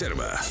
Dens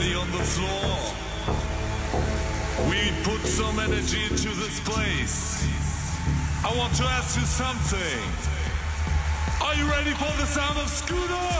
everybody on the floor. We put some energy into this place. I want to ask you something. Are you ready for the sound of Scooter?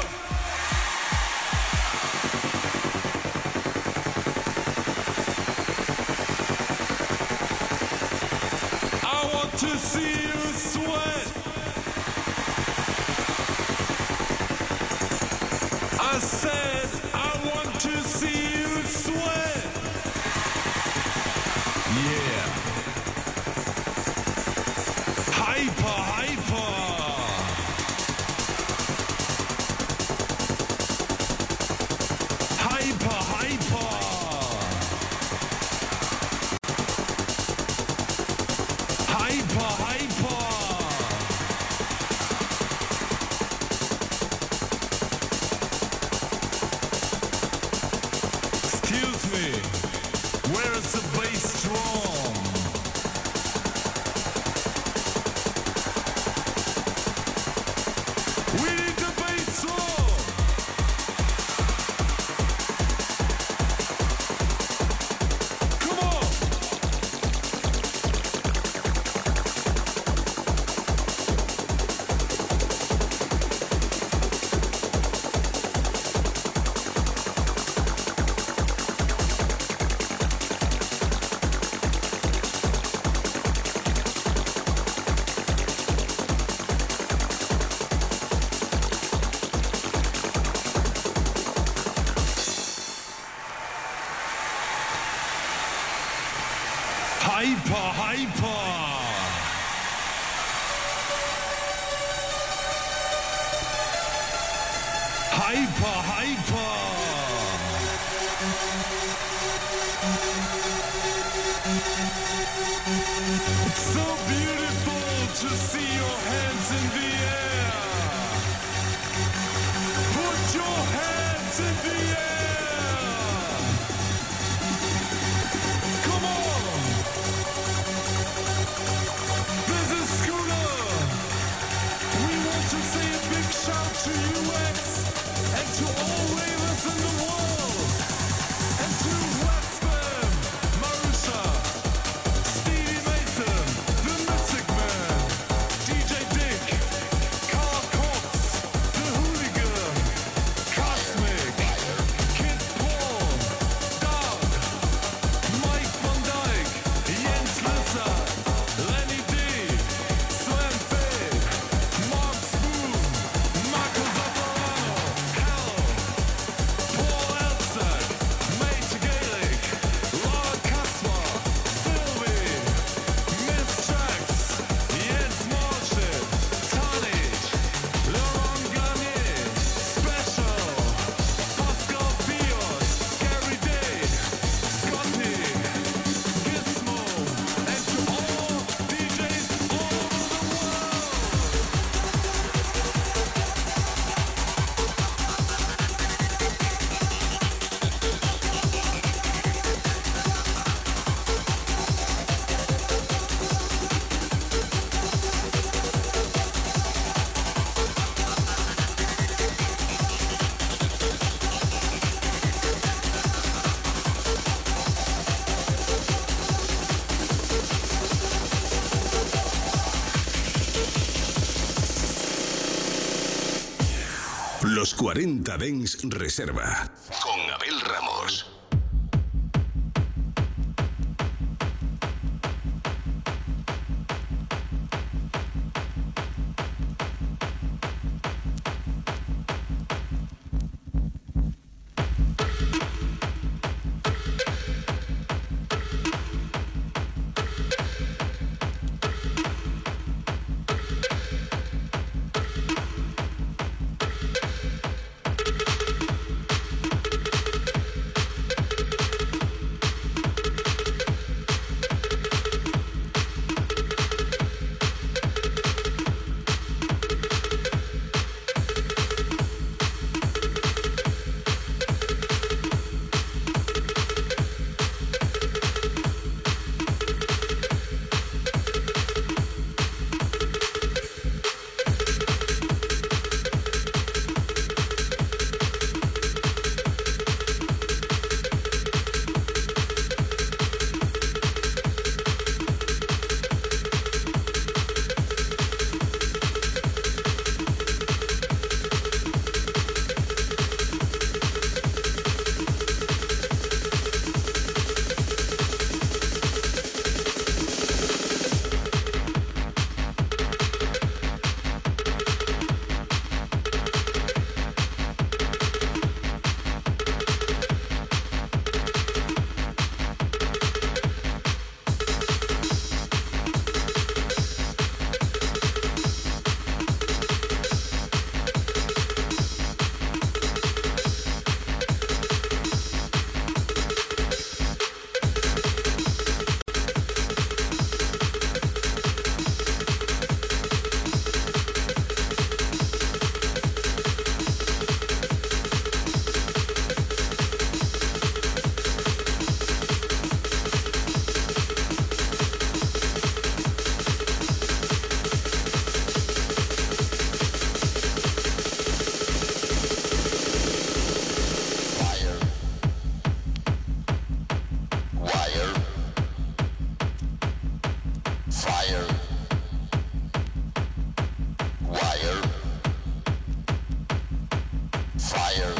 40 Dens Reserva. fire.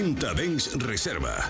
40 Dens Reserva.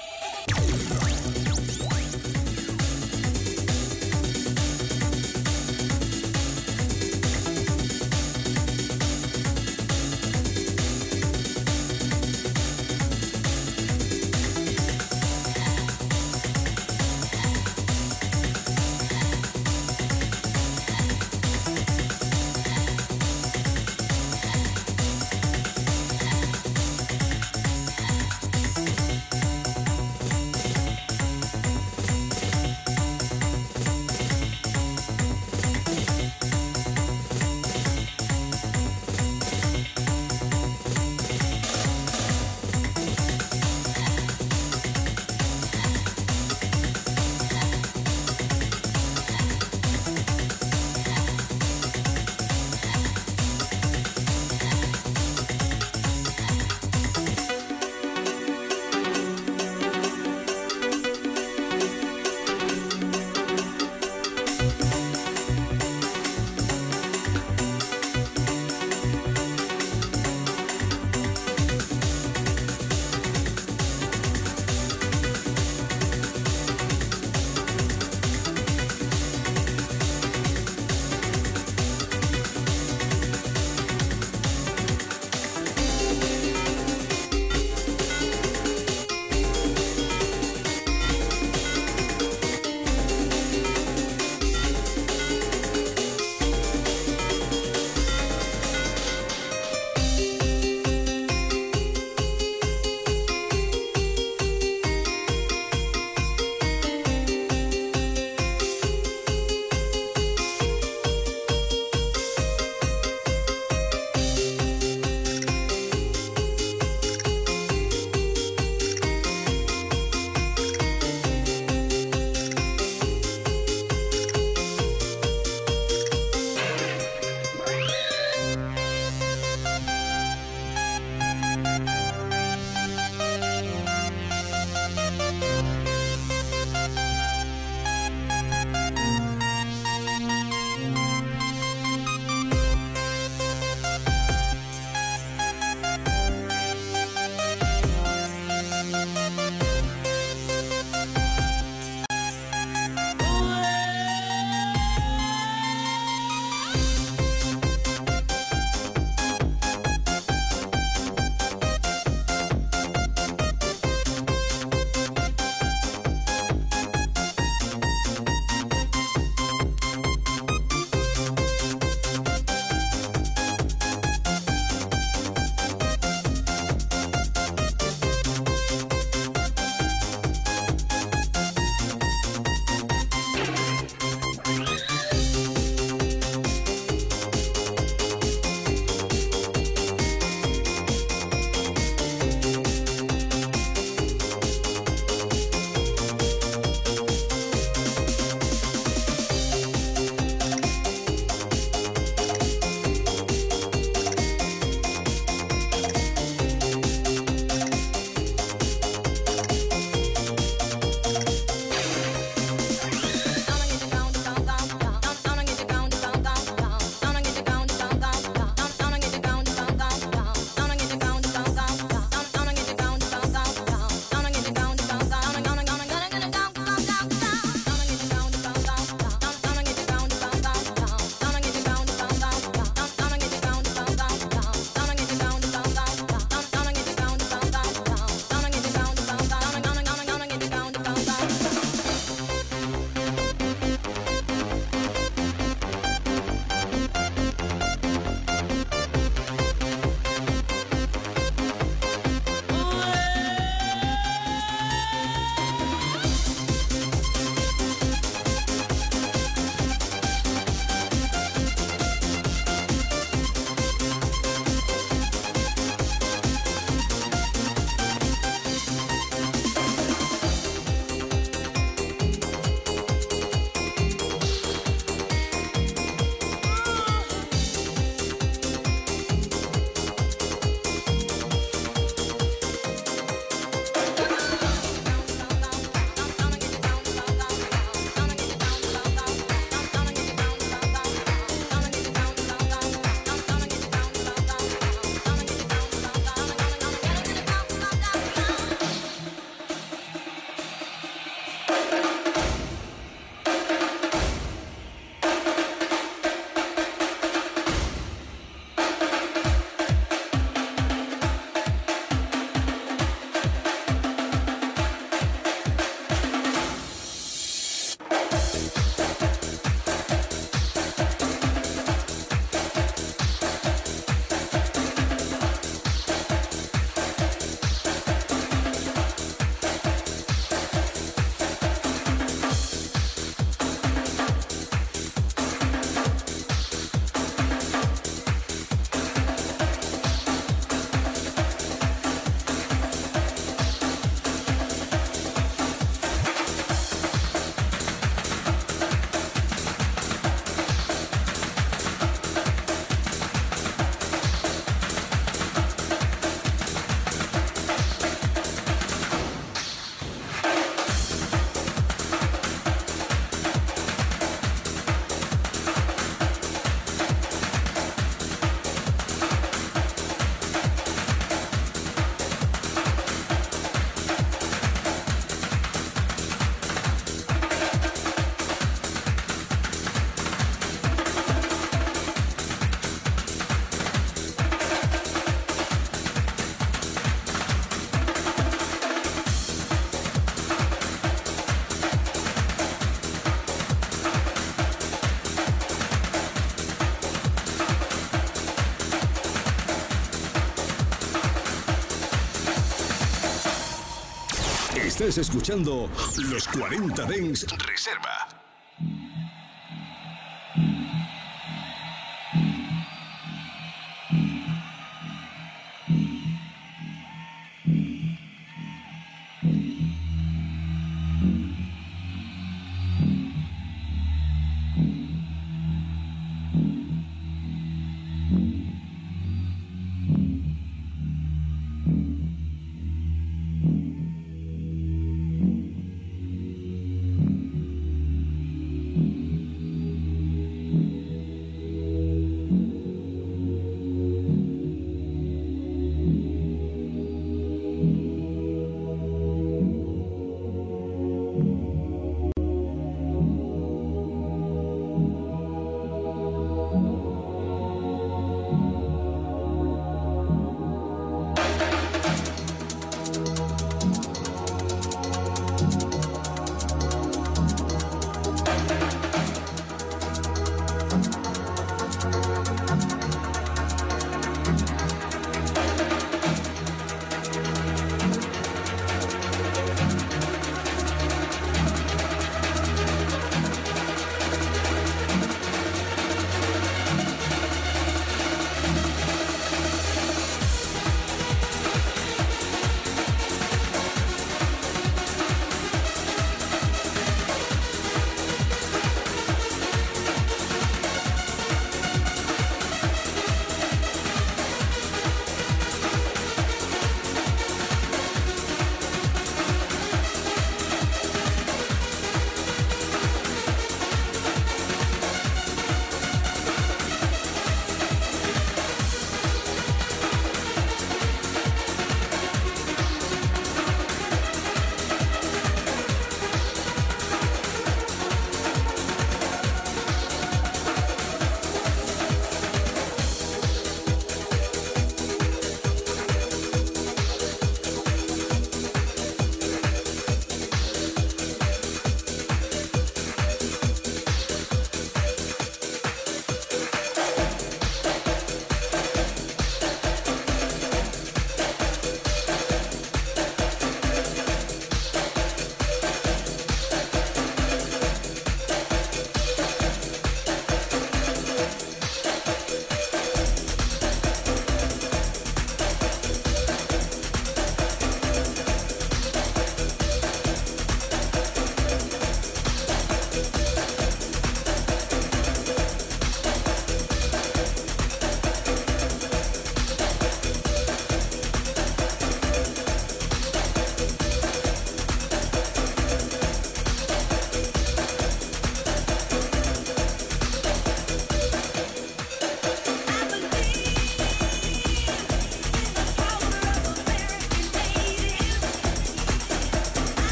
Escuchando los 40 Dens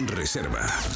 Reserva.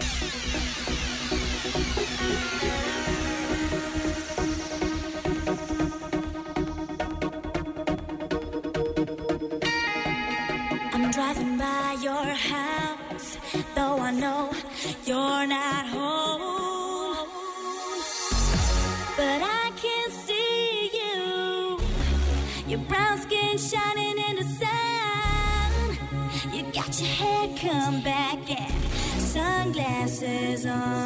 shine.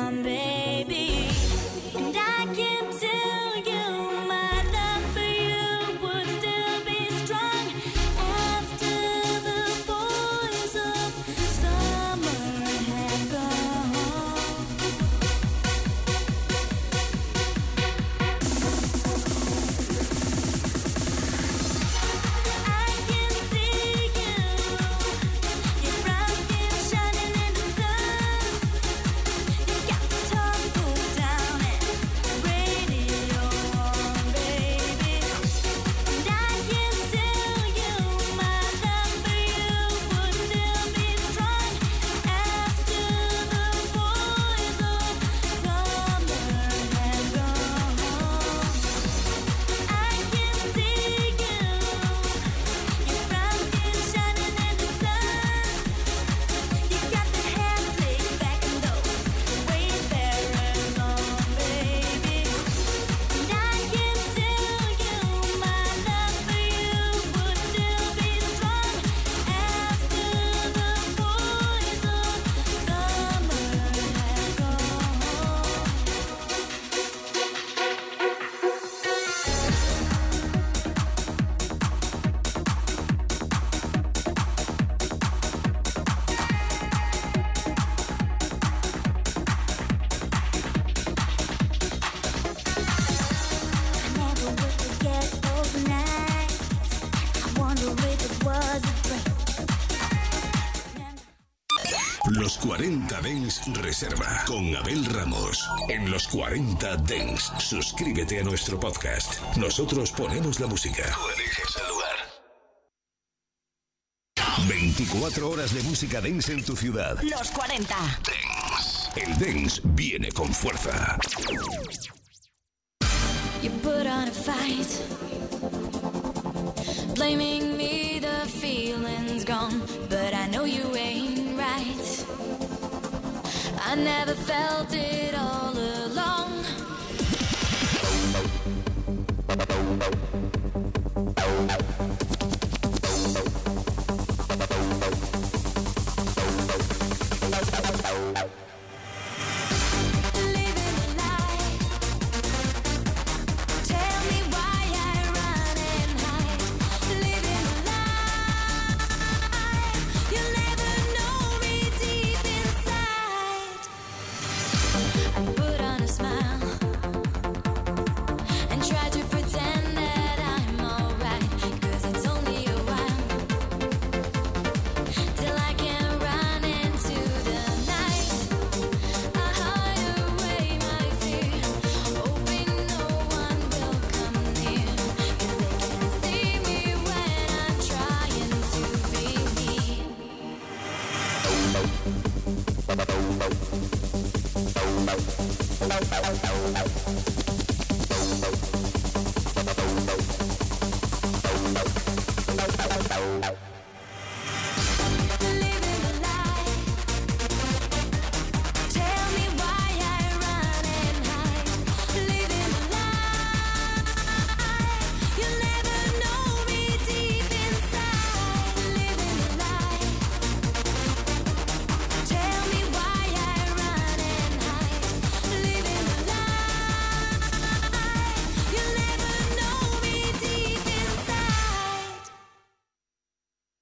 Reserva con Abel Ramos. En los 40 Dens, suscríbete a nuestro podcast. Nosotros ponemos la música. Tú eliges el lugar. 24 horas de música dance en tu ciudad. Los 40. El dance viene con fuerza. You put on a fight, blaming me, the feeling's gone, I never felt it all along.